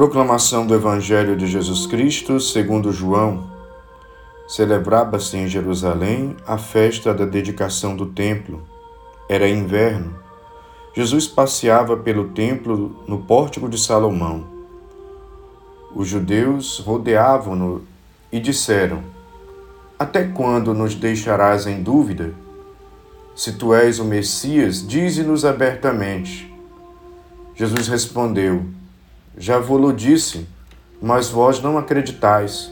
Proclamação do Evangelho de Jesus Cristo segundo João. Celebrava-se em Jerusalém a festa da dedicação do templo. Era inverno. Jesus passeava pelo templo no pórtico de Salomão. Os judeus rodeavam-no e disseram: Até quando nos deixarás em dúvida? Se tu és o Messias, dize-nos abertamente. Jesus respondeu: já vou-lo disse, mas vós não acreditais.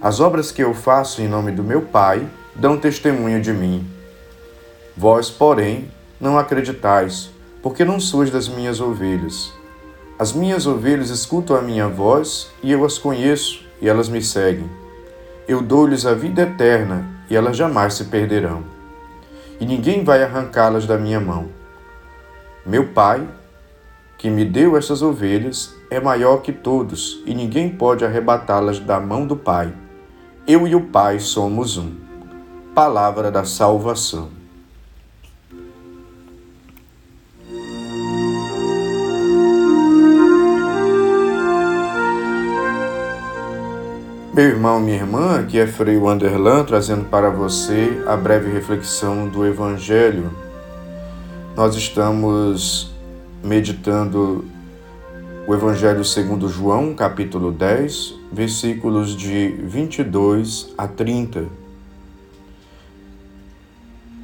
As obras que eu faço em nome do meu Pai dão testemunho de mim. Vós, porém, não acreditais, porque não sois das minhas ovelhas. As minhas ovelhas escutam a minha voz e eu as conheço e elas me seguem. Eu dou-lhes a vida eterna e elas jamais se perderão. E ninguém vai arrancá-las da minha mão. Meu Pai que me deu essas ovelhas é maior que todos e ninguém pode arrebatá-las da mão do Pai. Eu e o Pai somos um. Palavra da salvação. Meu irmão, minha irmã, aqui é Frei Wanderlan trazendo para você a breve reflexão do Evangelho. Nós estamos meditando o Evangelho segundo João, capítulo 10, versículos de 22 a 30.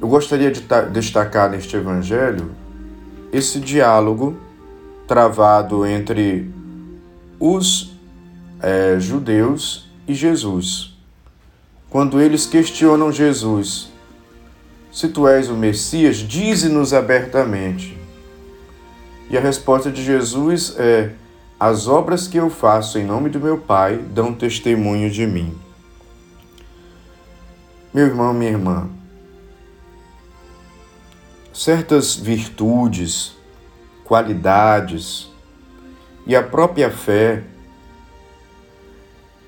Eu gostaria de destacar neste Evangelho esse diálogo travado entre os é, judeus e Jesus. Quando eles questionam Jesus, se tu és o Messias, dize-nos abertamente. E a resposta de Jesus é: As obras que eu faço em nome do meu Pai dão testemunho de mim. Meu irmão, minha irmã, certas virtudes, qualidades e a própria fé,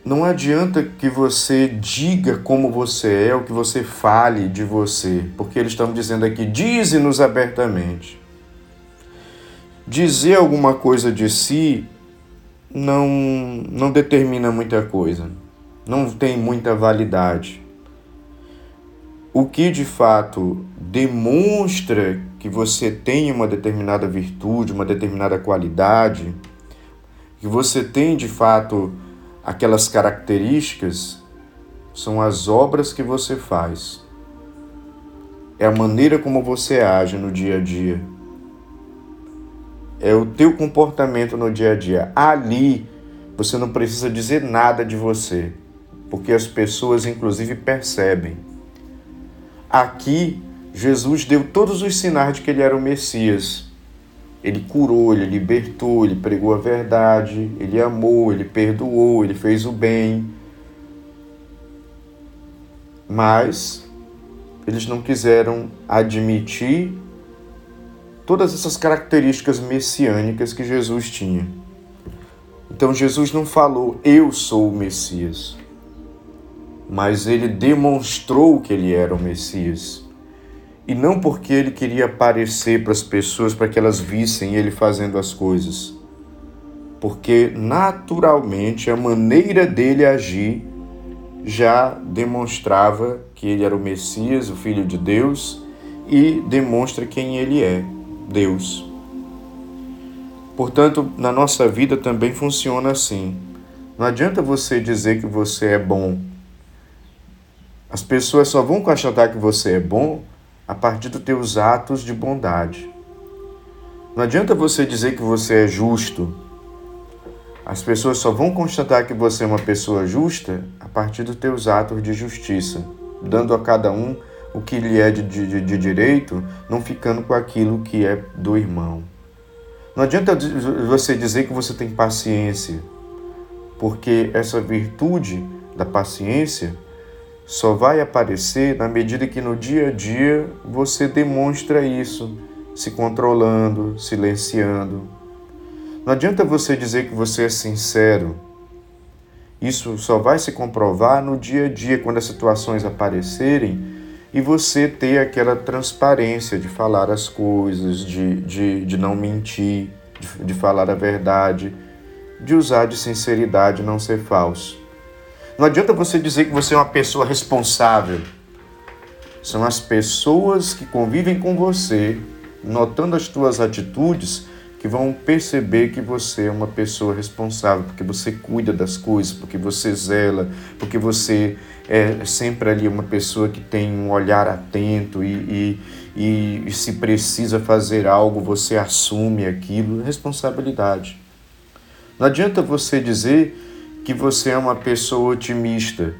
não adianta que você diga como você é, ou que você fale de você, porque eles estão dizendo aqui, dize-nos abertamente dizer alguma coisa de si não, não determina muita coisa, não tem muita validade. O que de fato demonstra que você tem uma determinada virtude, uma determinada qualidade, que você tem de fato aquelas características, são as obras que você faz. É a maneira como você age no dia a dia é o teu comportamento no dia a dia. Ali você não precisa dizer nada de você, porque as pessoas inclusive percebem. Aqui Jesus deu todos os sinais de que ele era o Messias. Ele curou, ele libertou, ele pregou a verdade, ele amou, ele perdoou, ele fez o bem. Mas eles não quiseram admitir todas essas características messiânicas que Jesus tinha. Então Jesus não falou, eu sou o Messias, mas ele demonstrou que ele era o Messias. E não porque ele queria aparecer para as pessoas, para que elas vissem ele fazendo as coisas, porque naturalmente a maneira dele agir já demonstrava que ele era o Messias, o Filho de Deus, e demonstra quem ele é. Deus. Portanto, na nossa vida também funciona assim. Não adianta você dizer que você é bom. As pessoas só vão constatar que você é bom a partir dos teus atos de bondade. Não adianta você dizer que você é justo. As pessoas só vão constatar que você é uma pessoa justa a partir dos teus atos de justiça, dando a cada um o que lhe é de, de, de direito, não ficando com aquilo que é do irmão. Não adianta você dizer que você tem paciência, porque essa virtude da paciência só vai aparecer na medida que no dia a dia você demonstra isso, se controlando, silenciando. Não adianta você dizer que você é sincero. Isso só vai se comprovar no dia a dia, quando as situações aparecerem e você ter aquela transparência de falar as coisas, de, de, de não mentir, de, de falar a verdade, de usar de sinceridade e não ser falso. Não adianta você dizer que você é uma pessoa responsável. São as pessoas que convivem com você, notando as tuas atitudes, que vão perceber que você é uma pessoa responsável, porque você cuida das coisas, porque você zela, porque você é sempre ali uma pessoa que tem um olhar atento e, e, e se precisa fazer algo, você assume aquilo. Responsabilidade. Não adianta você dizer que você é uma pessoa otimista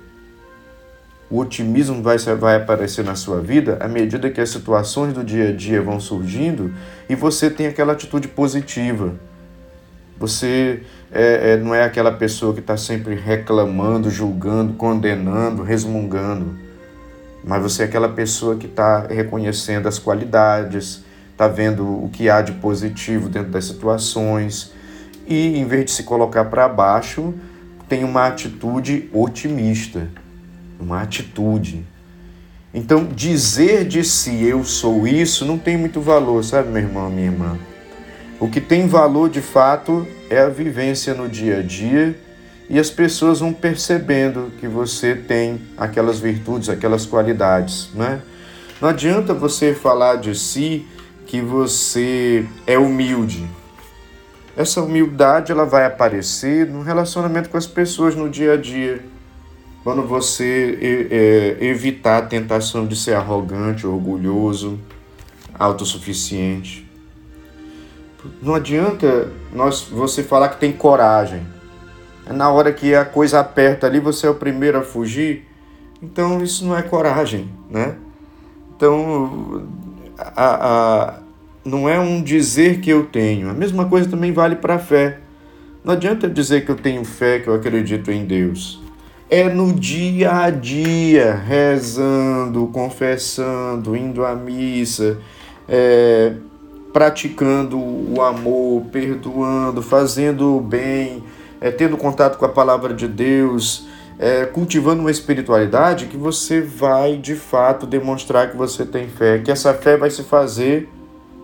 o otimismo vai, vai aparecer na sua vida à medida que as situações do dia a dia vão surgindo e você tem aquela atitude positiva. Você é, é, não é aquela pessoa que está sempre reclamando, julgando, condenando, resmungando, mas você é aquela pessoa que está reconhecendo as qualidades, está vendo o que há de positivo dentro das situações e, em vez de se colocar para baixo, tem uma atitude otimista uma atitude. Então, dizer de si eu sou isso não tem muito valor, sabe, meu irmão, minha irmã? O que tem valor de fato é a vivência no dia a dia e as pessoas vão percebendo que você tem aquelas virtudes, aquelas qualidades, né? Não adianta você falar de si que você é humilde. Essa humildade ela vai aparecer no relacionamento com as pessoas no dia a dia quando você é, evitar a tentação de ser arrogante, orgulhoso, autossuficiente. Não adianta nós, você falar que tem coragem. Na hora que a coisa aperta ali, você é o primeiro a fugir. Então isso não é coragem, né? Então a, a, não é um dizer que eu tenho. A mesma coisa também vale para a fé. Não adianta dizer que eu tenho fé, que eu acredito em Deus é no dia a dia, rezando, confessando, indo à missa, é, praticando o amor, perdoando, fazendo o bem, é, tendo contato com a palavra de Deus, é, cultivando uma espiritualidade que você vai de fato demonstrar que você tem fé, que essa fé vai se fazer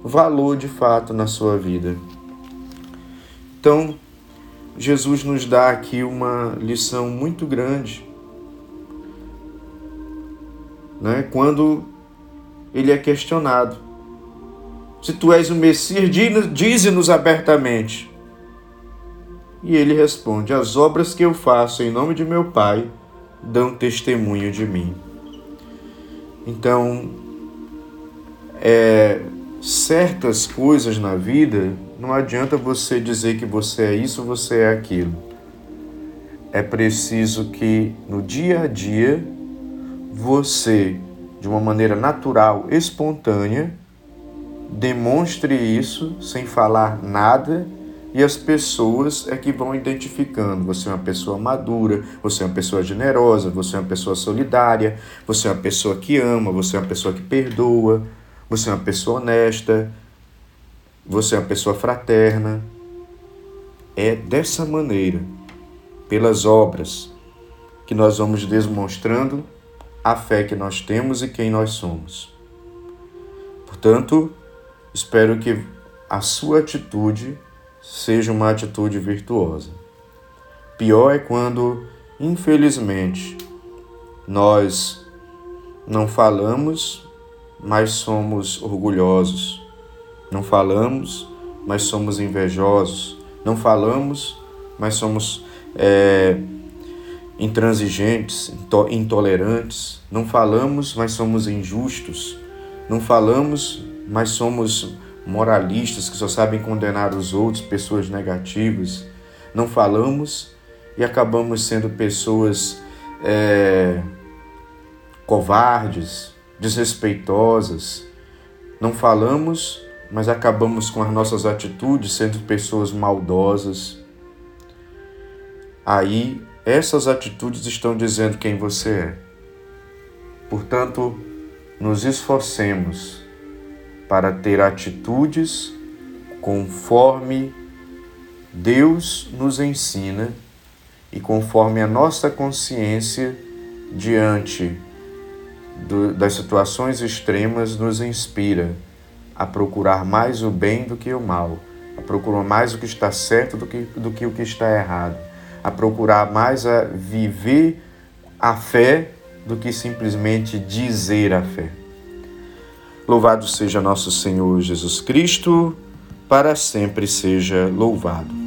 valor de fato na sua vida. Então, Jesus nos dá aqui uma lição muito grande. Né? Quando ele é questionado. Se tu és o Messias, dize-nos abertamente. E ele responde: As obras que eu faço em nome de meu Pai dão testemunho de mim. Então, é, certas coisas na vida não adianta você dizer que você é isso, você é aquilo. É preciso que no dia a dia você, de uma maneira natural, espontânea, demonstre isso sem falar nada e as pessoas é que vão identificando. Você é uma pessoa madura, você é uma pessoa generosa, você é uma pessoa solidária, você é uma pessoa que ama, você é uma pessoa que perdoa, você é uma pessoa honesta, você é uma pessoa fraterna. É dessa maneira, pelas obras, que nós vamos demonstrando a fé que nós temos e quem nós somos. Portanto, espero que a sua atitude seja uma atitude virtuosa. Pior é quando, infelizmente, nós não falamos, mas somos orgulhosos não falamos, mas somos invejosos. Não falamos, mas somos é, intransigentes, intolerantes. Não falamos, mas somos injustos. Não falamos, mas somos moralistas que só sabem condenar os outros, pessoas negativas. Não falamos e acabamos sendo pessoas é, covardes, desrespeitosas. Não falamos, mas acabamos com as nossas atitudes sendo pessoas maldosas. Aí, essas atitudes estão dizendo quem você é. Portanto, nos esforcemos para ter atitudes conforme Deus nos ensina e conforme a nossa consciência diante do, das situações extremas nos inspira a procurar mais o bem do que o mal, a procurar mais o que está certo do que, do que o que está errado, a procurar mais a viver a fé do que simplesmente dizer a fé. Louvado seja nosso Senhor Jesus Cristo, para sempre seja louvado.